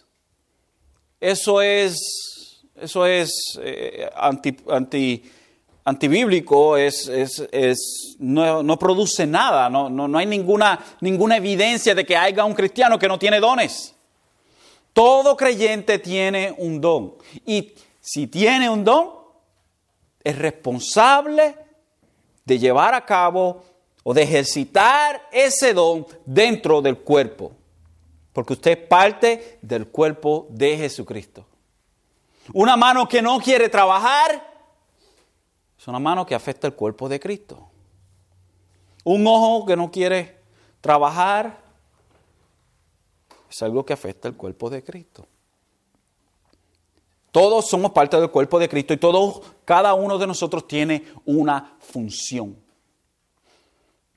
Eso es, eso es eh, anti, anti, antibíblico, es, es, no, no, produce nada, no, no, no hay ninguna, ninguna evidencia de que haya un cristiano que no tiene dones. Todo creyente tiene un don. Y si tiene un don, es responsable de llevar a cabo o de ejercitar ese don dentro del cuerpo porque usted es parte del cuerpo de Jesucristo. Una mano que no quiere trabajar es una mano que afecta el cuerpo de Cristo. Un ojo que no quiere trabajar es algo que afecta el cuerpo de Cristo. Todos somos parte del cuerpo de Cristo y todos, cada uno de nosotros tiene una función.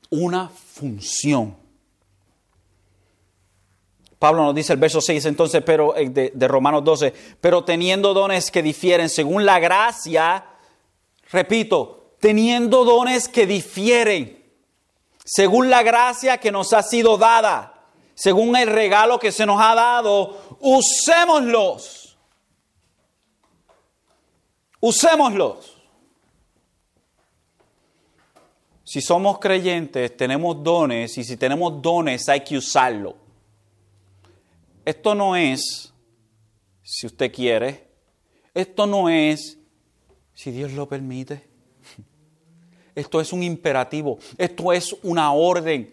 Una función. Pablo nos dice el verso 6 entonces, pero eh, de, Romanos 12, pero teniendo dones que difieren según la gracia, repito, teniendo dones que difieren según la gracia que nos ha sido dada, según el regalo que se nos ha dado, usémoslos. Usémoslos. Si somos creyentes, tenemos dones y si tenemos dones hay que usarlo. Esto no es, si usted quiere, esto no es, si Dios lo permite. Esto es un imperativo, esto es una orden.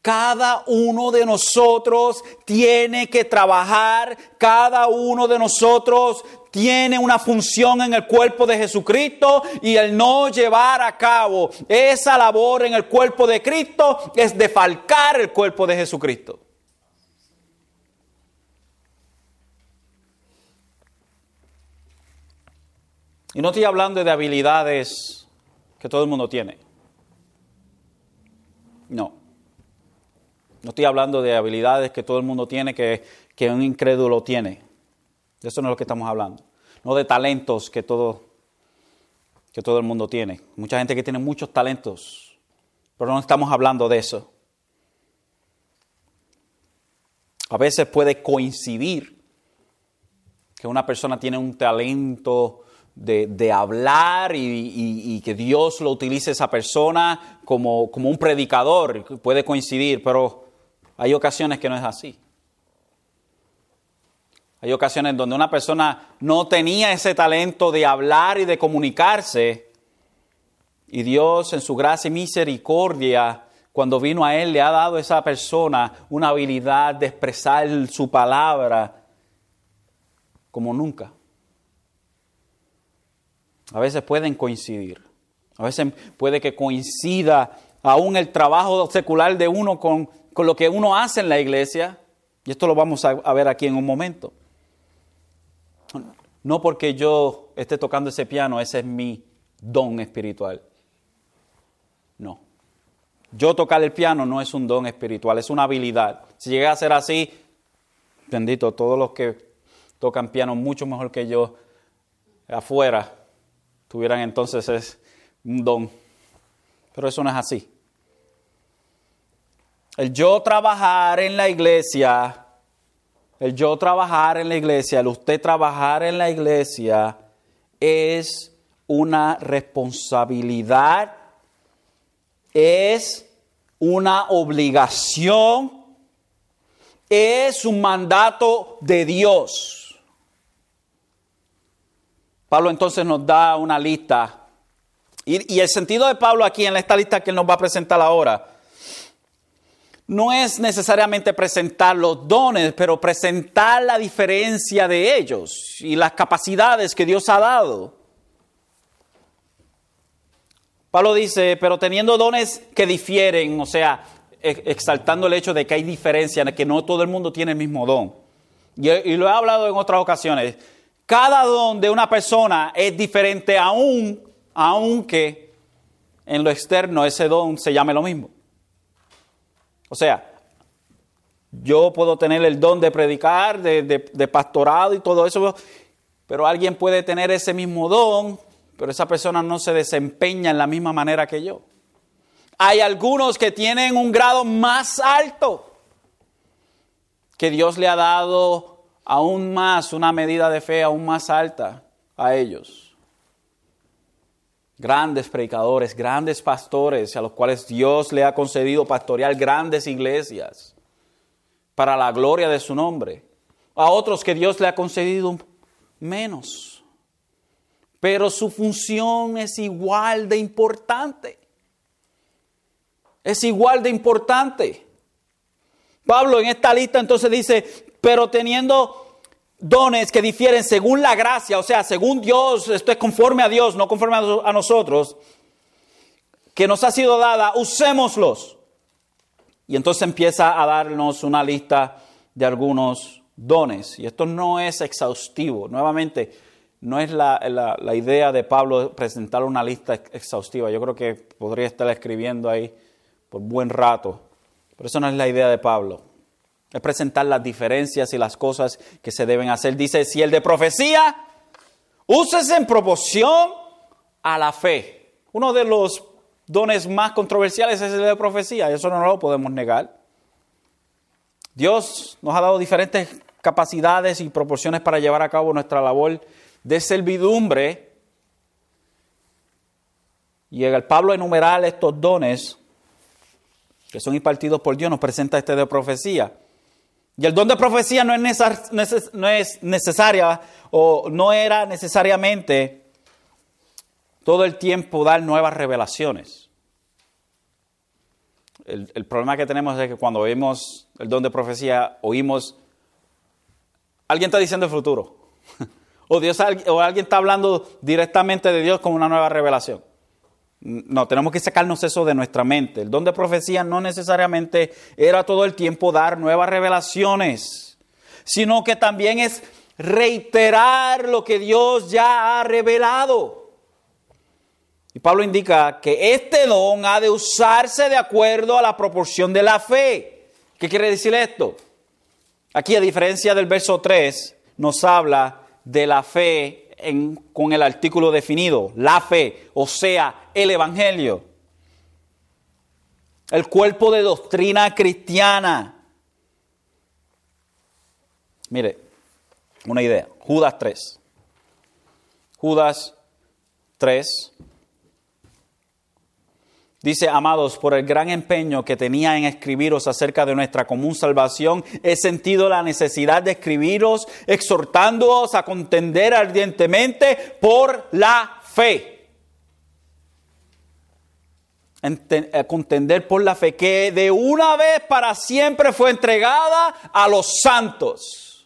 Cada uno de nosotros tiene que trabajar, cada uno de nosotros tiene una función en el cuerpo de Jesucristo y el no llevar a cabo esa labor en el cuerpo de Cristo es defalcar el cuerpo de Jesucristo. Y no estoy hablando de habilidades que todo el mundo tiene. No. No estoy hablando de habilidades que todo el mundo tiene, que, que un incrédulo tiene. De eso no es lo que estamos hablando. No de talentos que todo, que todo el mundo tiene. Mucha gente que tiene muchos talentos, pero no estamos hablando de eso. A veces puede coincidir que una persona tiene un talento de, hablar y, que Dios lo utilice esa persona como, como un predicador, puede coincidir, pero hay ocasiones que no es así. Hay ocasiones donde una persona no tenía ese talento de hablar y de comunicarse, y Dios en su gracia y misericordia, cuando vino a Él, le ha dado a esa persona una habilidad de expresar su palabra como nunca. A veces pueden coincidir. A veces puede que coincida aún el trabajo secular de uno con, lo que uno hace en la iglesia. Y esto lo vamos a, a ver aquí en un momento. No porque yo esté tocando ese piano, ese es mi don espiritual. No. Yo tocar el piano no es un don espiritual, es una habilidad. Si llega a ser así, bendito, todos los que tocan piano mucho mejor que yo afuera, tuvieran entonces es un don. Pero eso no es así. El yo trabajar en la iglesia, el yo trabajar en la iglesia, el usted trabajar en la iglesia es una responsabilidad, es una obligación, es un mandato de Dios. Pablo entonces nos da una lista. Y, y, el sentido de Pablo aquí en esta lista que él nos va a presentar ahora no es necesariamente presentar los dones, pero presentar la diferencia de ellos y las capacidades que Dios ha dado. Pablo dice, pero teniendo dones que difieren, o sea, exaltando el hecho de que hay diferencia, que no todo el mundo tiene el mismo don. Y, lo he hablado en otras ocasiones. Cada don de una persona es diferente aún, aunque en lo externo ese don se llame lo mismo. O sea, yo puedo tener el don de predicar, de, pastorado y todo eso, pero alguien puede tener ese mismo don, pero esa persona no se desempeña en la misma manera que yo. Hay algunos que tienen un grado más alto, que Dios le ha dado aún más, una medida de fe aún más alta a ellos grandes predicadores, grandes pastores a los cuales Dios le ha concedido pastorear grandes iglesias para la gloria de su nombre. A otros que Dios le ha concedido menos. Pero su función es igual de importante. Es igual de importante. Pablo en esta lista entonces dice, pero teniendo dones que difieren según la gracia, o sea, según Dios, esto es conforme a Dios, no conforme a nosotros, que nos ha sido dada, usémoslos. Y entonces empieza a darnos una lista de algunos dones. Y esto no es exhaustivo. Nuevamente, no es la, la idea de Pablo presentar una lista exhaustiva. Yo creo que podría estar escribiendo ahí por buen rato. Pero eso no es la idea de Pablo. Es presentar las diferencias y las cosas que se deben hacer. Dice, si el de profecía, úsese en proporción a la fe. Uno de los dones más controversiales es el de profecía, eso no lo podemos negar. Dios nos ha dado diferentes capacidades y proporciones para llevar a cabo nuestra labor de servidumbre. Y el Pablo enumerar estos dones que son impartidos por Dios nos presenta este de profecía. Y el don de profecía no es, no es necesaria o no era necesariamente todo el tiempo dar nuevas revelaciones. El, el, problema que tenemos es que cuando oímos el don de profecía, oímos, alguien está diciendo el futuro. o, Dios, o alguien está hablando directamente de Dios con una nueva revelación. No, tenemos que sacarnos eso de nuestra mente. El don de profecía no necesariamente era todo el tiempo dar nuevas revelaciones, sino que también es reiterar lo que Dios ya ha revelado. Y Pablo indica que este don ha de usarse de acuerdo a la proporción de la fe. ¿Qué quiere decir esto? Aquí, a diferencia del verso 3, nos habla de la fe con el artículo definido, la fe, o sea, el Evangelio. El cuerpo de doctrina cristiana. Mire, una idea. Judas 3. Judas 3 Dice, amados, por el gran empeño que tenía en escribiros acerca de nuestra común salvación, he sentido la necesidad de escribiros exhortándoos a contender ardientemente por la fe. A contender por la fe que de una vez para siempre fue entregada a los santos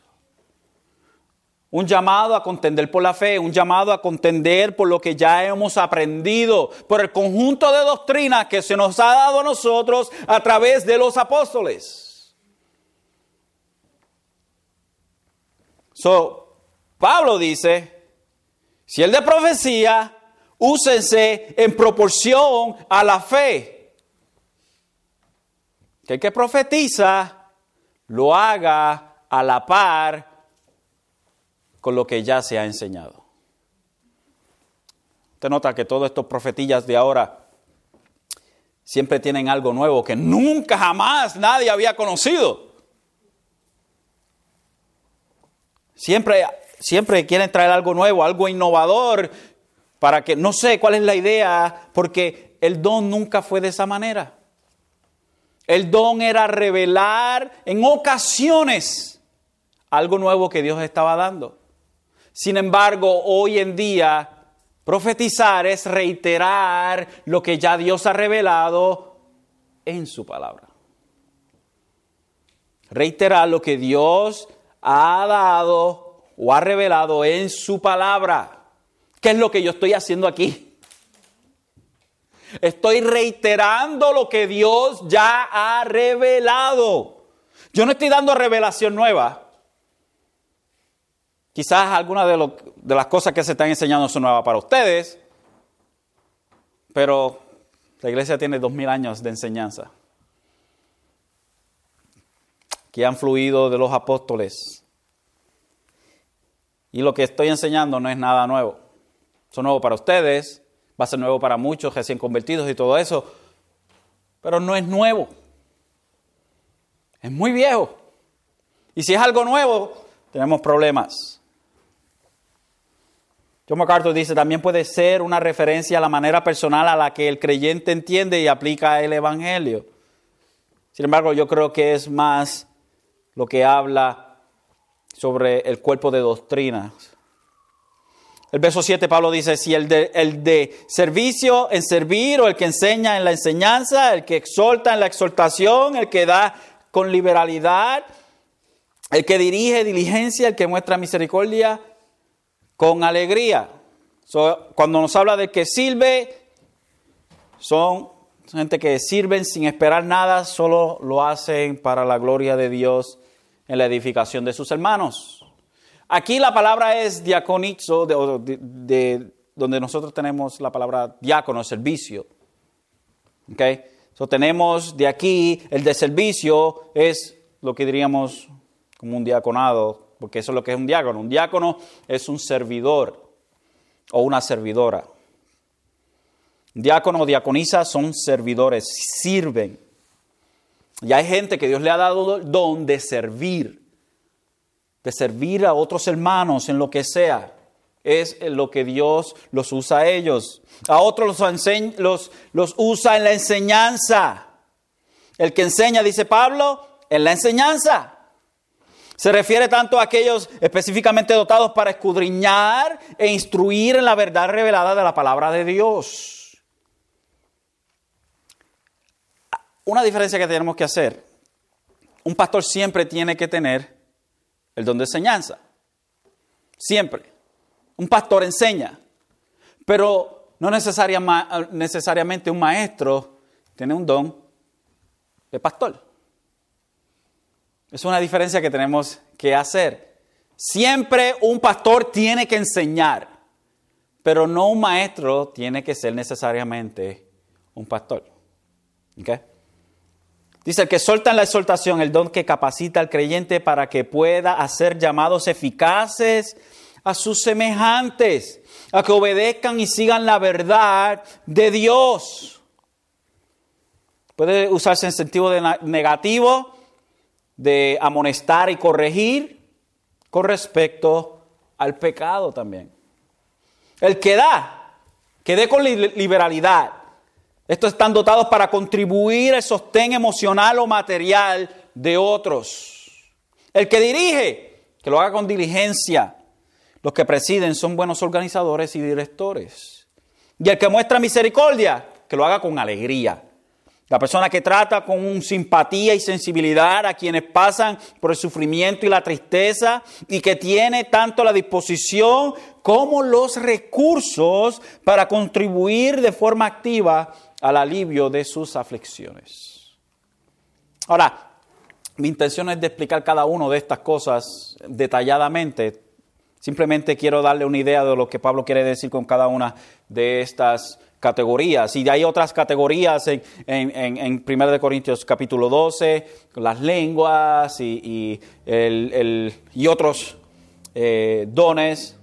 un llamado a contender por la fe, un llamado a contender por lo que ya hemos aprendido, por el conjunto de doctrinas que se nos ha dado a nosotros a través de los apóstoles. So, Pablo dice, si el de profecía, úsense en proporción a la fe. Que el que profetiza lo haga a la par con lo que ya se ha enseñado. Usted nota que todos estos profetillas de ahora siempre tienen algo nuevo que nunca jamás nadie había conocido. Siempre, siempre quieren traer algo nuevo, algo innovador, para que no sé cuál es la idea, porque el don nunca fue de esa manera. El don era revelar en ocasiones algo nuevo que Dios estaba dando. Sin embargo, hoy en día, profetizar es reiterar lo que ya Dios ha revelado en su palabra. Reiterar lo que Dios ha dado o ha revelado en su palabra. ¿Qué es lo que yo estoy haciendo aquí? Estoy reiterando lo que Dios ya ha revelado. Yo no estoy dando revelación nueva. Quizás algunas de, de, las cosas que se están enseñando son nuevas para ustedes, pero la iglesia tiene dos mil años de enseñanza que han fluido de los apóstoles. Y lo que estoy enseñando no es nada nuevo. Son nuevo para ustedes, va a ser nuevo para muchos recién convertidos y todo eso, pero no es nuevo. Es muy viejo. Y si es algo nuevo, tenemos problemas. John MacArthur dice, también puede ser una referencia a la manera personal a la que el creyente entiende y aplica el Evangelio. Sin embargo, yo creo que es más lo que habla sobre el cuerpo de doctrinas. El verso 7 Pablo dice, si el de, el de servicio en servir o el que enseña en la enseñanza, el que exhorta en la exhortación, el que da con liberalidad, el que dirige diligencia, el que muestra misericordia con alegría. cuando nos habla de que sirve, son gente que sirven sin esperar nada, solo lo hacen para la gloria de Dios en la edificación de sus hermanos. Aquí la palabra es diaconizo, de, donde nosotros tenemos la palabra diácono, servicio. Okay? So, tenemos de aquí el de servicio es lo que diríamos como un diaconado, porque eso es lo que es un diácono. Un diácono es un servidor o una servidora. Diácono o diaconisa son servidores, sirven. Y hay gente que Dios le ha dado don de servir, de servir a otros hermanos en lo que sea. Es lo que Dios los usa a ellos. A otros los, los, los usa en la enseñanza. El que enseña, dice Pablo, en la enseñanza. Se refiere tanto a aquellos específicamente dotados para escudriñar e instruir en la verdad revelada de la palabra de Dios. una diferencia que tenemos que hacer. Un pastor siempre tiene que tener el don de enseñanza. Siempre. Un pastor enseña. Pero no necesariamente un maestro tiene un don de pastor. Es una diferencia que tenemos que hacer. Siempre un pastor tiene que enseñar, pero no un maestro tiene que ser necesariamente un pastor. ¿Okay? Dice, el que solta en la exhortación, el don que capacita al creyente para que pueda hacer llamados eficaces a sus semejantes, a que obedezcan y sigan la verdad de Dios. Puede usarse en sentido negativo, de amonestar y corregir, con respecto al pecado también. El que da, que dé con liberalidad estos están dotados para contribuir al sostén emocional o material de otros. El que dirige, que lo haga con diligencia. Los que presiden son buenos organizadores y directores. Y el que muestra misericordia, que lo haga con alegría. La persona que trata con simpatía y sensibilidad a quienes pasan por el sufrimiento y la tristeza y que tiene tanto la disposición como los recursos para contribuir de forma activa al alivio de sus aflicciones. Ahora, mi intención es de explicar cada una de estas cosas detalladamente. Simplemente quiero darle una idea de lo que Pablo quiere decir con cada una de estas categorías. Y hay otras categorías en, en, 1 Corintios capítulo 12, las lenguas y, y, otros eh, dones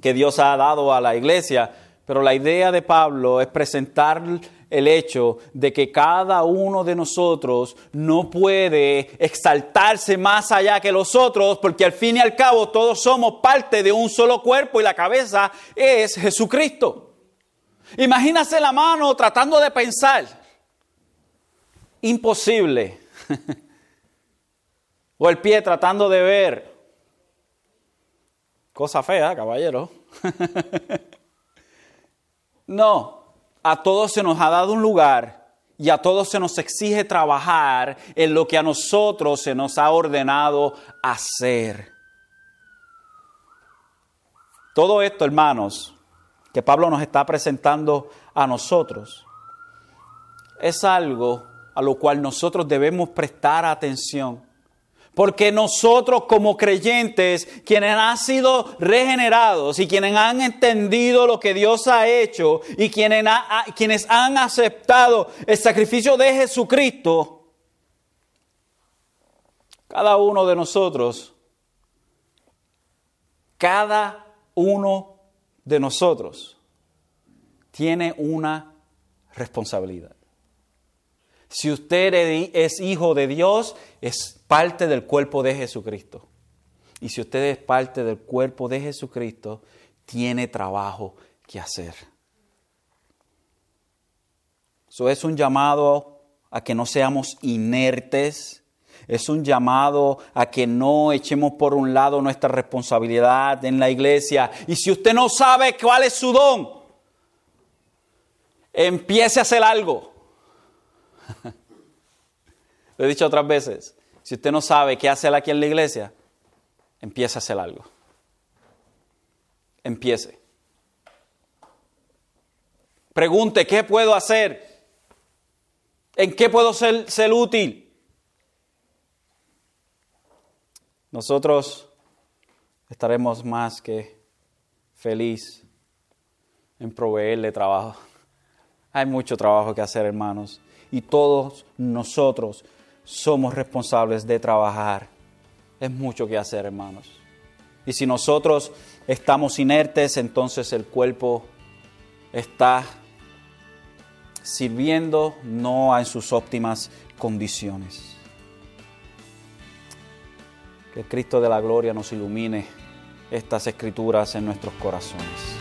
que Dios ha dado a la iglesia. Pero la idea de Pablo es presentar el hecho de que cada uno de nosotros no puede exaltarse más allá que los otros, porque al fin y al cabo todos somos parte de un solo cuerpo y la cabeza es Jesucristo. Imagínase la mano tratando de pensar. Imposible. o el pie tratando de ver. Cosa fea, caballero. no, a todos se nos ha dado un lugar y a todos se nos exige trabajar en lo que a nosotros se nos ha ordenado hacer. Todo esto, hermanos, que Pablo nos está presentando a nosotros, es algo a lo cual nosotros debemos prestar atención. Porque nosotros como creyentes, quienes han sido regenerados y quienes han entendido lo que Dios ha hecho y quienes, han aceptado el sacrificio de Jesucristo, cada uno de nosotros, cada uno de nosotros tiene una responsabilidad. Si usted es hijo de Dios, es parte del cuerpo de Jesucristo. Y si usted es parte del cuerpo de Jesucristo, tiene trabajo que hacer. Eso es un llamado a que no seamos inertes. Es un llamado a que no echemos por un lado nuestra responsabilidad en la iglesia. Y si usted no sabe cuál es su don, empiece a hacer algo. Lo he dicho otras veces. Si usted no sabe qué hacer aquí en la iglesia, empiece a hacer algo. Empiece. Pregunte, ¿qué puedo hacer? ¿En qué puedo ser, ser útil? Nosotros estaremos más que feliz en proveerle trabajo. Hay mucho trabajo que hacer, hermanos y todos nosotros somos responsables de trabajar. Es mucho que hacer, hermanos. Y si nosotros estamos inertes, entonces el cuerpo está sirviendo no en sus óptimas condiciones. Que Cristo de la gloria nos ilumine estas escrituras en nuestros corazones.